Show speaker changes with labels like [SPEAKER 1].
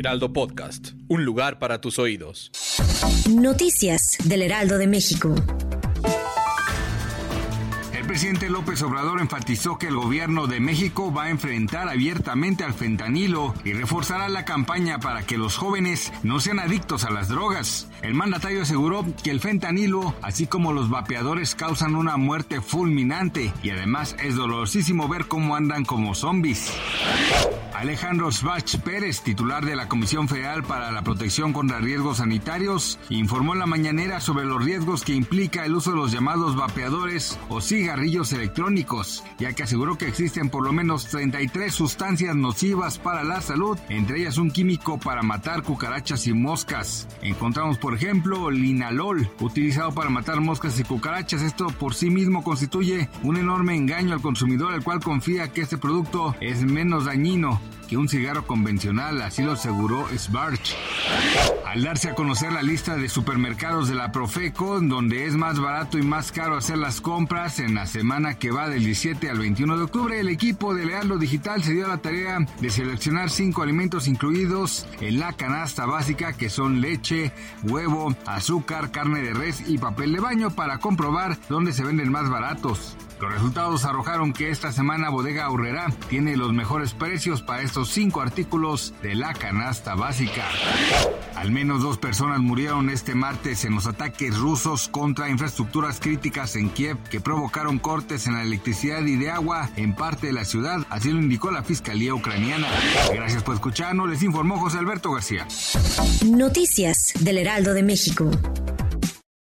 [SPEAKER 1] Heraldo Podcast. Un lugar para tus oídos.
[SPEAKER 2] Noticias del Heraldo de México.
[SPEAKER 3] El presidente López Obrador enfatizó que el gobierno de México va a enfrentar abiertamente al fentanilo y reforzará la campaña para que los jóvenes no sean adictos a las drogas. El mandatario aseguró que el fentanilo, así como los vapeadores, causan una muerte fulminante y además es dolorosísimo ver cómo andan como zombies. Alejandro Svach Pérez, titular de la Comisión Federal para la Protección contra Riesgos Sanitarios, informó en la mañanera sobre los riesgos que implica el uso de los llamados vapeadores o cigarrillos electrónicos, ya que aseguró que existen por lo menos 33 sustancias nocivas para la salud, entre ellas un químico para matar cucarachas y moscas. Encontramos, por ejemplo, linalol, utilizado para matar moscas y cucarachas. Esto por sí mismo constituye un enorme engaño al consumidor, el cual confía que este producto es menos dañino que un cigarro convencional, así lo aseguró Sbarch. Al darse a conocer la lista de supermercados de la Profeco, donde es más barato y más caro hacer las compras en la semana que va del 17 al 21 de octubre, el equipo de Lealdo Digital se dio la tarea de seleccionar cinco alimentos incluidos en la canasta básica que son leche, huevo, azúcar, carne de res y papel de baño para comprobar dónde se venden más baratos. Los resultados arrojaron que esta semana Bodega Aurrera tiene los mejores precios estos cinco artículos de la canasta básica. Al menos dos personas murieron este martes en los ataques rusos contra infraestructuras críticas en Kiev que provocaron cortes en la electricidad y de agua en parte de la ciudad, así lo indicó la Fiscalía ucraniana. Gracias por escucharnos, les informó José Alberto García.
[SPEAKER 2] Noticias del Heraldo de México.